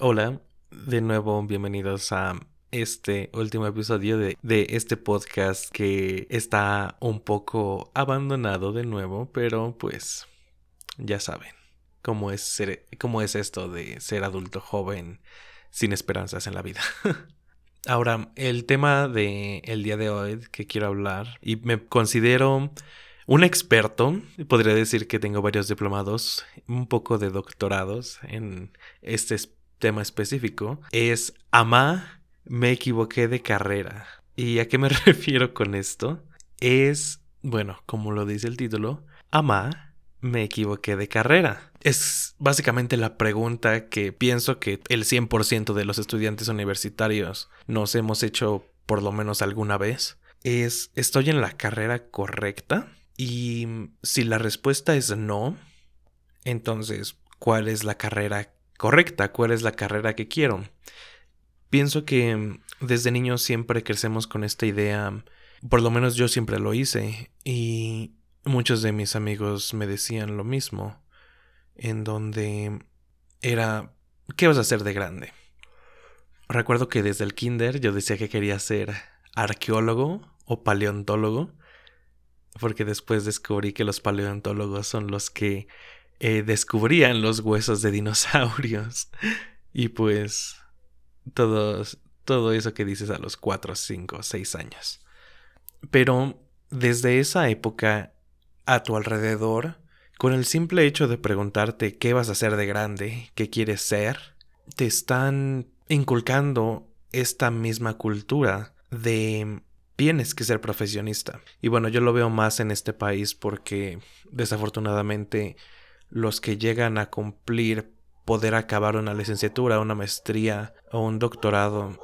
Hola, de nuevo bienvenidos a este último episodio de, este podcast que está un poco abandonado de nuevo, pero pues ya saben cómo es, ser, cómo es esto de ser adulto joven sin esperanzas en la vida. Ahora, el tema del el día de hoy que quiero hablar, y me considero un experto, podría decir que tengo varios diplomados, un poco de doctorados en este tema específico es Amá, me equivoqué de carrera. ¿Y a qué me refiero con esto? Es, bueno, como lo dice el título, Amá, me equivoqué de carrera. Es básicamente la pregunta que pienso que el 100% de los estudiantes universitarios nos hemos hecho por lo menos alguna vez. Es, ¿estoy en la carrera correcta? Y si la respuesta es no, entonces, ¿cuál es la carrera correcta, cuál es la carrera que quiero. Pienso que mm, desde niño siempre crecemos con esta idea, por lo menos yo siempre lo hice, y muchos de mis amigos me decían lo mismo, en donde era, ¿qué vas a hacer de grande? Recuerdo que desde el kinder yo decía que quería ser arqueólogo o paleontólogo, porque después descubrí que los paleontólogos son los que eh, descubrían los huesos de dinosaurios. Y pues todo eso que dices a los 4, 5, 6 años. Pero desde esa época, a tu alrededor, con el simple hecho de preguntarte qué vas a hacer de grande, qué quieres ser, te están inculcando esta misma cultura de tienes que ser profesionista. Y bueno, yo lo veo más en este país porque desafortunadamente los que llegan a cumplir poder acabar una licenciatura, una maestría o un doctorado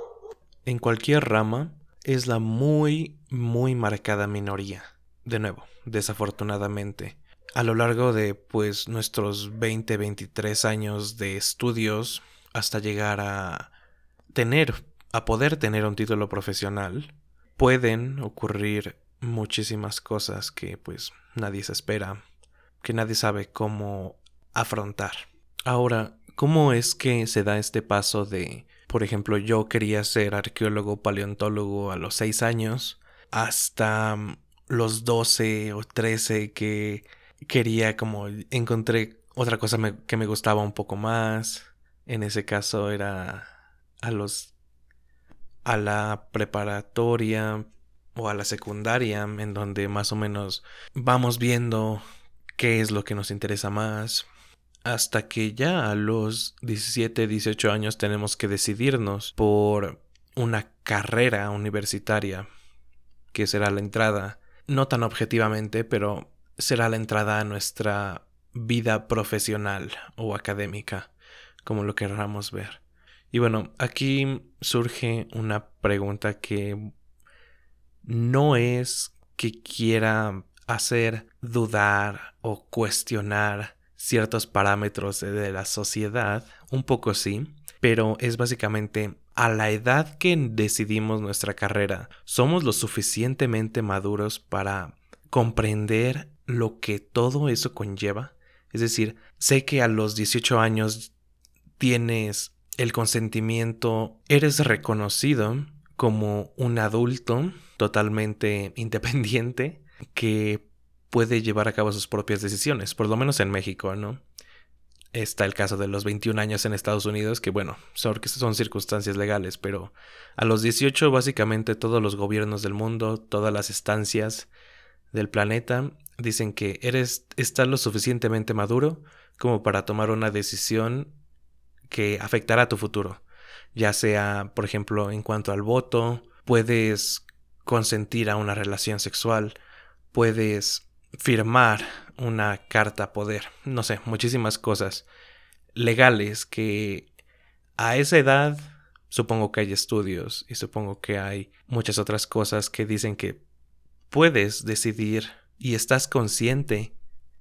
en cualquier rama es la muy, muy marcada minoría. De nuevo, desafortunadamente. A lo largo de pues nuestros 20, 23 años de estudios hasta llegar a tener, a poder tener un título profesional, pueden ocurrir muchísimas cosas que pues nadie se espera que nadie sabe cómo afrontar. Ahora, ¿cómo es que se da este paso de, por ejemplo, yo quería ser arqueólogo paleontólogo a los 6 años, hasta mm, los 12 o 13 que quería como encontré otra cosa que me gustaba un poco más. En ese caso era a los a la preparatoria o a la secundaria en donde más o menos vamos viendo qué es lo que nos interesa más, hasta que ya a los 17, 18 años tenemos que decidirnos por una carrera universitaria, que será la entrada, no tan objetivamente, pero será la entrada a nuestra vida profesional o académica, como lo querramos ver. Y bueno, aquí surge una pregunta que no es que quiera hacer dudar o cuestionar ciertos parámetros de la sociedad, un poco sí, pero es básicamente a la edad que decidimos nuestra carrera, somos lo suficientemente maduros para comprender lo que todo eso conlleva. Es decir, sé que a los 18 años tienes el consentimiento, eres reconocido como un adulto totalmente independiente, que puede llevar a cabo sus propias decisiones, por lo menos en México, ¿no? Está el caso de los 21 años en Estados Unidos, que bueno, son, son circunstancias legales, pero a los 18 básicamente todos los gobiernos del mundo, todas las estancias del planeta dicen que eres, estás lo suficientemente maduro como para tomar una decisión que afectará tu futuro, ya sea, por ejemplo, en cuanto al voto, puedes consentir a una relación sexual, puedes firmar una carta poder, no sé, muchísimas cosas legales que a esa edad supongo que hay estudios y supongo que hay muchas otras cosas que dicen que puedes decidir y estás consciente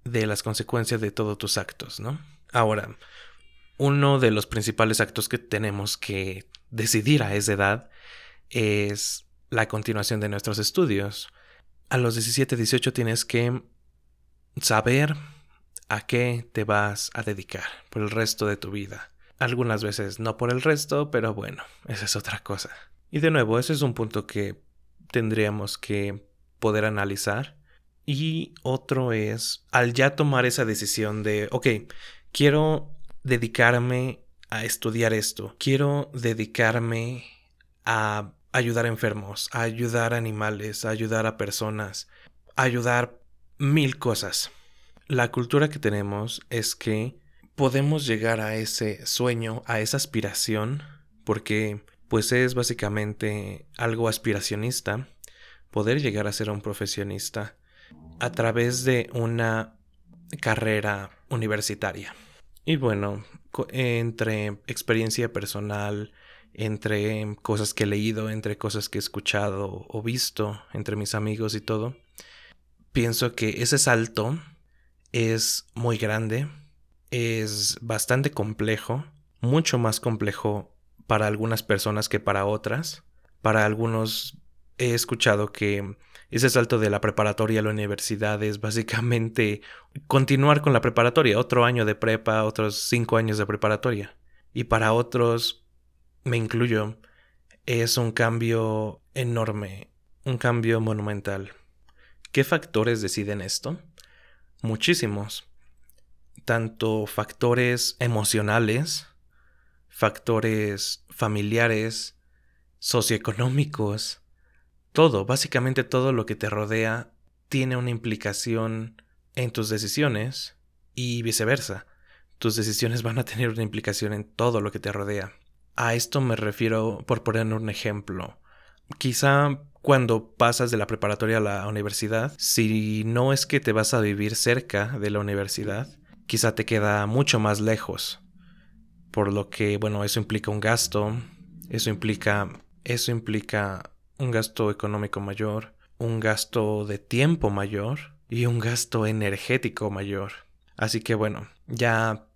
de las consecuencias de todos tus actos, ¿no? Ahora, uno de los principales actos que tenemos que decidir a esa edad es la continuación de nuestros estudios a los 17, 18 tienes que saber a qué te vas a dedicar por el resto de tu vida. algunas veces no por el resto, pero bueno, esa es otra cosa. Y de nuevo, ese es un punto que tendríamos que poder analizar. Y otro es, al ya tomar esa decisión de, ok, quiero dedicarme a estudiar esto, quiero dedicarme a ayudar a enfermos, a ayudar a animales, a ayudar a personas, a ayudar mil cosas. La cultura que tenemos es que podemos llegar a ese sueño, a esa aspiración, porque pues es básicamente algo aspiracionista, poder llegar a ser un profesionista a través de una carrera universitaria. Y bueno, entre experiencia personal, entre cosas que he leído, entre cosas que he escuchado o visto entre mis amigos y todo, pienso que ese salto es muy grande, es bastante complejo, mucho más complejo para algunas personas que para otras. Para algunos he escuchado que ese salto de la preparatoria a la universidad es básicamente continuar con la preparatoria, otro año de prepa, otros cinco años de preparatoria. Y para otros, me incluyo, es un cambio enorme, un cambio monumental. ¿Qué factores deciden esto? Muchísimos. Tanto factores emocionales, factores familiares, socioeconómicos, todo, básicamente todo lo que te rodea tiene una implicación en tus decisiones y viceversa. Tus decisiones van a tener una implicación en todo lo que te rodea. A esto me refiero por poner un ejemplo. Quizá cuando pasas de la preparatoria a la universidad, si no es que te vas a vivir cerca de la universidad, quizá te queda mucho más lejos. Por lo que, bueno, eso implica un gasto, eso implica, eso implica un gasto económico mayor, un gasto de tiempo mayor y un gasto energético mayor. Así que bueno, ya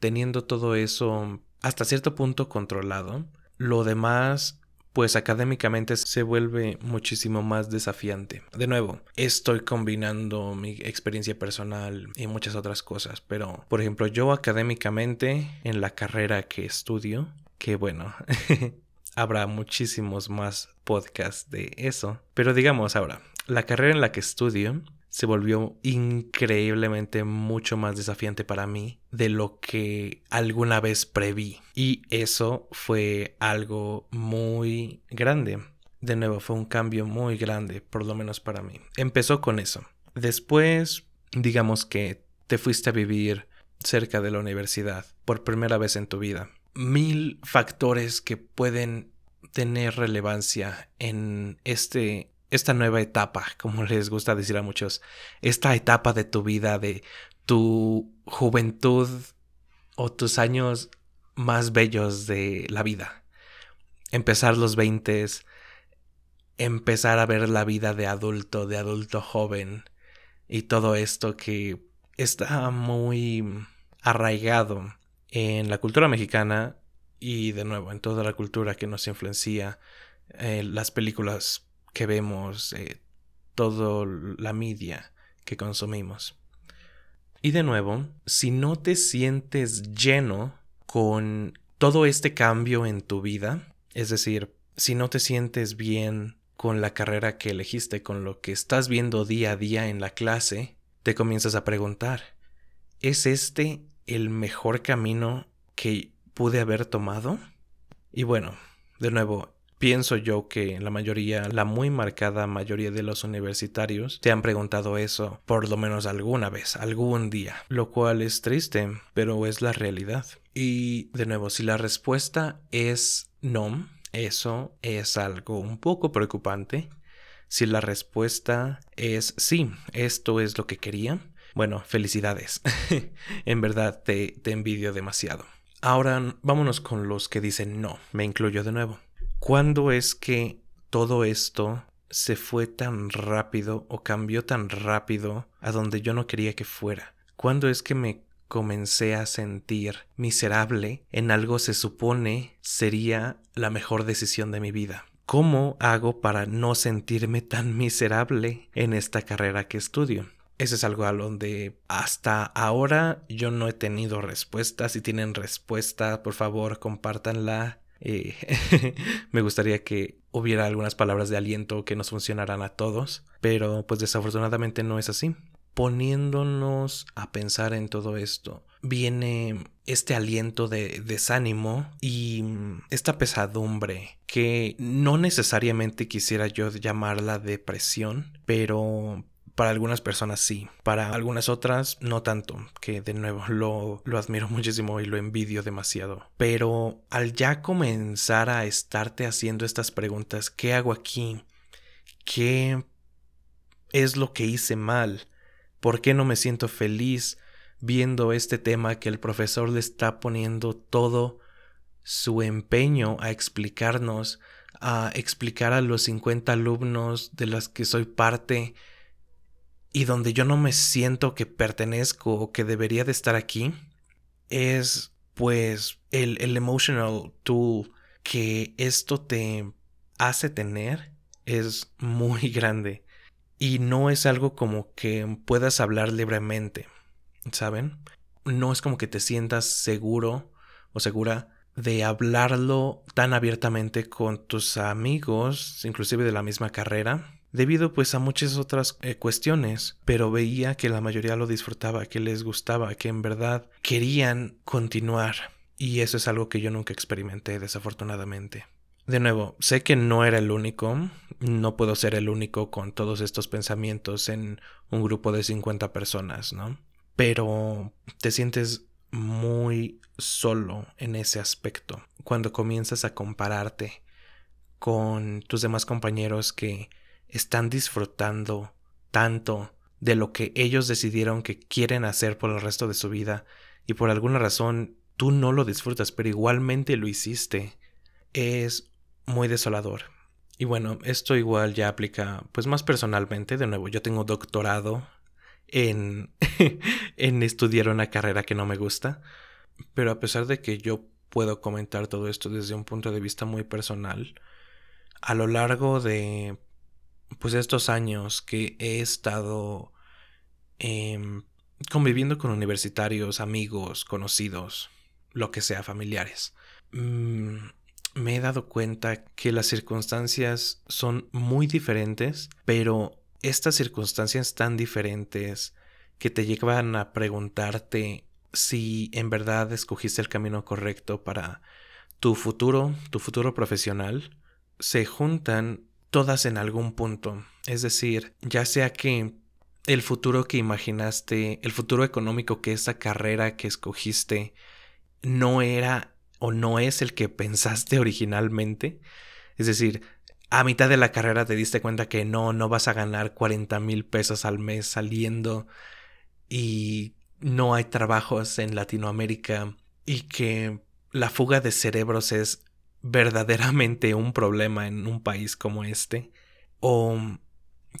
teniendo todo eso hasta cierto punto controlado, lo demás pues académicamente se vuelve muchísimo más desafiante. De nuevo, estoy combinando mi experiencia personal y muchas otras cosas, pero por ejemplo yo académicamente en la carrera que estudio, que bueno, habrá muchísimos más podcasts de eso. Pero digamos ahora, la carrera en la que estudio se volvió increíblemente mucho más desafiante para mí de lo que alguna vez preví. Y eso fue algo muy grande. De nuevo, fue un cambio muy grande, por lo menos para mí. Empezó con eso. Después, digamos que te fuiste a vivir cerca de la universidad por primera vez en tu vida mil factores que pueden tener relevancia en este esta nueva etapa, como les gusta decir a muchos, esta etapa de tu vida, de tu juventud o tus años más bellos de la vida. Empezar los veintes, empezar a ver la vida de adulto, de adulto joven y todo esto que está muy arraigado en la cultura mexicana y de nuevo en toda la cultura que nos influencia, eh, las películas que vemos, eh, toda la media que consumimos. Y de nuevo, si no te sientes lleno con todo este cambio en tu vida, es decir, si no te sientes bien con la carrera que elegiste, con lo que estás viendo día a día en la clase, te comienzas a preguntar, ¿es este el mejor camino que pude haber tomado? Y bueno, de nuevo, pienso yo que la mayoría, la muy marcada mayoría de los universitarios te han preguntado eso por lo menos alguna vez, algún día, lo cual es triste, pero es la realidad. Y de nuevo, si la respuesta es no, eso es algo un poco preocupante. Si la respuesta es sí, esto es lo que quería, bueno, felicidades. en verdad te, te envidio demasiado. Ahora vámonos con los que dicen no, me incluyo de nuevo. ¿Cuándo es que todo esto se fue tan rápido o cambió tan rápido a donde yo no quería que fuera? ¿Cuándo es que me comencé a sentir miserable en algo se supone sería la mejor decisión de mi vida? ¿Cómo hago para no sentirme tan miserable en esta carrera que estudio? ese es algo a donde hasta ahora yo no he tenido respuesta. Si tienen respuesta, por favor, compártanla. Eh, me gustaría que hubiera algunas palabras de aliento que nos funcionaran a todos, pero pues desafortunadamente no es así. Poniéndonos a pensar en todo esto, viene este aliento de desánimo y esta pesadumbre que no necesariamente quisiera yo llamarla depresión, pero para algunas personas sí, para algunas otras no tanto, que de nuevo lo, lo admiro muchísimo y lo envidio demasiado. Pero al ya comenzar a estarte haciendo estas preguntas, ¿qué hago aquí? ¿Qué es lo que hice mal? ¿Por qué no me siento feliz viendo este tema que el profesor le está poniendo todo su empeño a explicarnos, a explicar a los 50 alumnos de las que soy parte, y donde yo no me siento que pertenezco o que debería de estar aquí es pues el, el emotional tool que esto te hace tener es muy grande y no es algo como que puedas hablar libremente, ¿saben? No es como que te sientas seguro o segura de hablarlo tan abiertamente con tus amigos, inclusive de la misma carrera, debido pues a muchas otras eh, cuestiones, pero veía que la mayoría lo disfrutaba, que les gustaba, que en verdad querían continuar. Y eso es algo que yo nunca experimenté, desafortunadamente. De nuevo, sé que no era el único, no puedo ser el único con todos estos pensamientos en un grupo de 50 personas, ¿no? Pero te sientes muy solo en ese aspecto cuando comienzas a compararte con tus demás compañeros que están disfrutando tanto de lo que ellos decidieron que quieren hacer por el resto de su vida y por alguna razón tú no lo disfrutas, pero igualmente lo hiciste, es muy desolador. Y bueno, esto igual ya aplica pues más personalmente, de nuevo, yo tengo doctorado en en estudiar una carrera que no me gusta, pero a pesar de que yo puedo comentar todo esto desde un punto de vista muy personal, a lo largo de pues estos años que he estado em, conviviendo con universitarios, amigos, conocidos, lo que sea, familiares, mm, me he dado cuenta que las circunstancias son muy diferentes, pero estas circunstancias tan diferentes que te llevan a preguntarte si en verdad escogiste el camino correcto para tu futuro, tu futuro profesional, se juntan todas en algún punto. Es decir, ya sea que el futuro que imaginaste, el futuro económico que esa carrera que escogiste no era o no es el que pensaste originalmente. Es decir, a mitad de la carrera te diste cuenta que no, no vas a ganar 40 mil pesos al mes saliendo y no hay trabajos en Latinoamérica y que la fuga de cerebros es verdaderamente un problema en un país como este o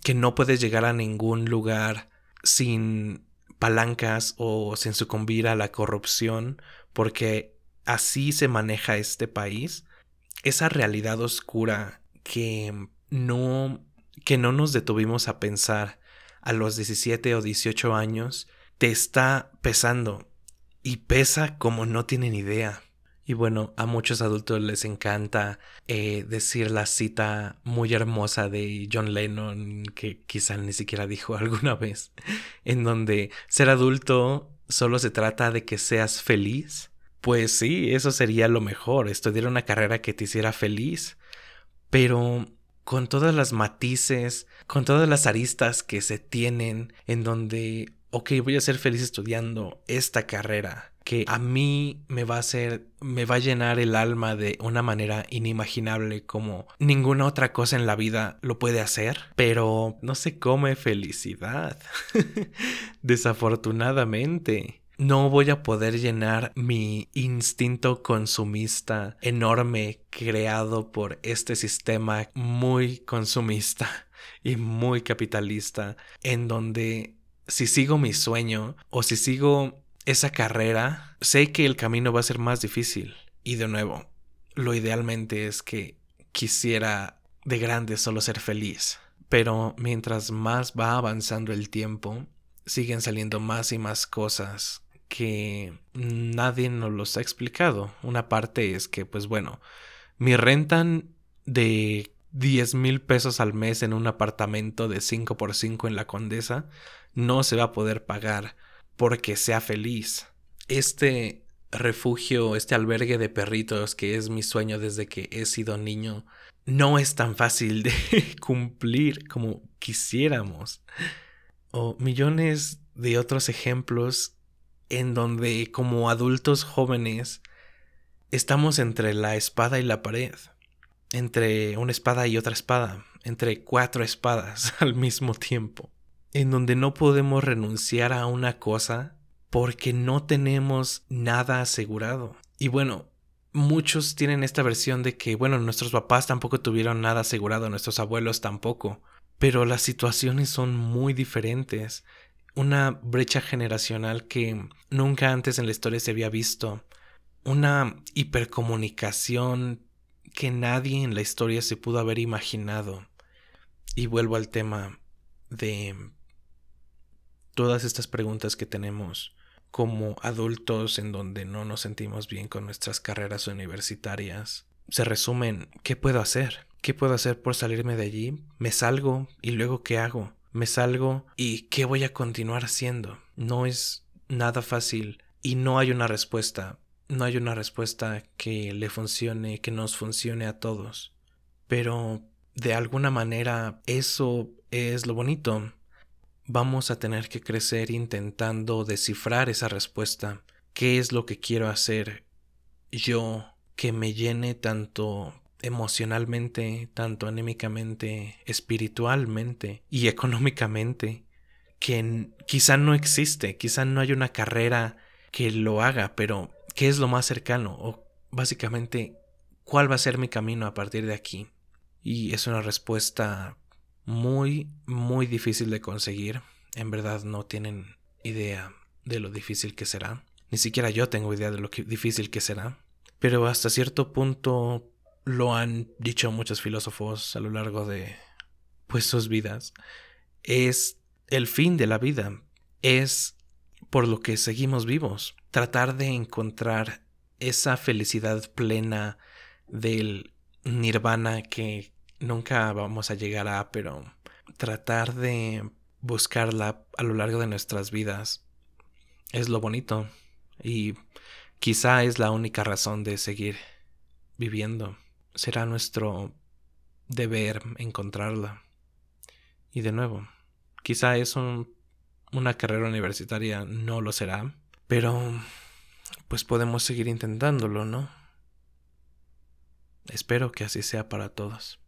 que no puedes llegar a ningún lugar sin palancas o sin sucumbir a la corrupción porque así se maneja este país esa realidad oscura que no que no nos detuvimos a pensar a los 17 o 18 años te está pesando y pesa como no tienen idea y bueno, a muchos adultos les encanta eh, decir la cita muy hermosa de John Lennon, que quizá ni siquiera dijo alguna vez, en donde ser adulto solo se trata de que seas feliz. Pues sí, eso sería lo mejor, estudiar una carrera que te hiciera feliz. Pero con todas las matices, con todas las aristas que se tienen, en donde, ok, voy a ser feliz estudiando esta carrera que a mí me va a hacer, me va a llenar el alma de una manera inimaginable como ninguna otra cosa en la vida lo puede hacer, pero no se come felicidad. Desafortunadamente. No voy a poder llenar mi instinto consumista enorme creado por este sistema muy consumista y muy capitalista en donde si sigo mi sueño o si sigo esa carrera, sé que el camino va a ser más difícil. Y de nuevo, lo idealmente es que quisiera de grande solo ser feliz. Pero mientras más va avanzando el tiempo, siguen saliendo más y más cosas que nadie nos los ha explicado. Una parte es que, pues bueno, mi rentan de 10 mil pesos al mes en un apartamento de 5 por 5 en la Condesa no se va a poder pagar porque sea feliz. Este refugio, este albergue de perritos que es mi sueño desde que he sido niño, no es tan fácil de cumplir como quisiéramos. O millones de otros ejemplos en donde como adultos jóvenes estamos entre la espada y la pared, entre una espada y otra espada, entre cuatro espadas al mismo tiempo, en donde no podemos renunciar a una cosa porque no tenemos nada asegurado. Y bueno, muchos tienen esta versión de que, bueno, nuestros papás tampoco tuvieron nada asegurado, nuestros abuelos tampoco, pero las situaciones son muy diferentes una brecha generacional que nunca antes en la historia se había visto, una hipercomunicación que nadie en la historia se pudo haber imaginado. Y vuelvo al tema de todas estas preguntas que tenemos como adultos en donde no nos sentimos bien con nuestras carreras universitarias. Se resumen, ¿qué puedo hacer? ¿Qué puedo hacer por salirme de allí? ¿Me salgo? ¿Y luego qué hago? me salgo y qué voy a continuar haciendo. No es nada fácil y no hay una respuesta. No hay una respuesta que le funcione, que nos funcione a todos. Pero de alguna manera eso es lo bonito. Vamos a tener que crecer intentando descifrar esa respuesta. ¿Qué es lo que quiero hacer yo que me llene tanto emocionalmente, tanto anímicamente, espiritualmente y económicamente, que quizá no existe, quizá no hay una carrera que lo haga, pero ¿qué es lo más cercano? O básicamente, ¿cuál va a ser mi camino a partir de aquí? Y es una respuesta muy, muy difícil de conseguir. En verdad no tienen idea de lo difícil que será. Ni siquiera yo tengo idea de lo difícil que será. Pero hasta cierto punto lo han dicho muchos filósofos a lo largo de pues sus vidas, es el fin de la vida, es por lo que seguimos vivos, tratar de encontrar esa felicidad plena del nirvana que nunca vamos a llegar a, pero tratar de buscarla a lo largo de nuestras vidas es lo bonito y quizá es la única razón de seguir viviendo será nuestro deber encontrarla. Y de nuevo, quizá eso una carrera universitaria no lo será, pero pues podemos seguir intentándolo, ¿no? Espero que así sea para todos.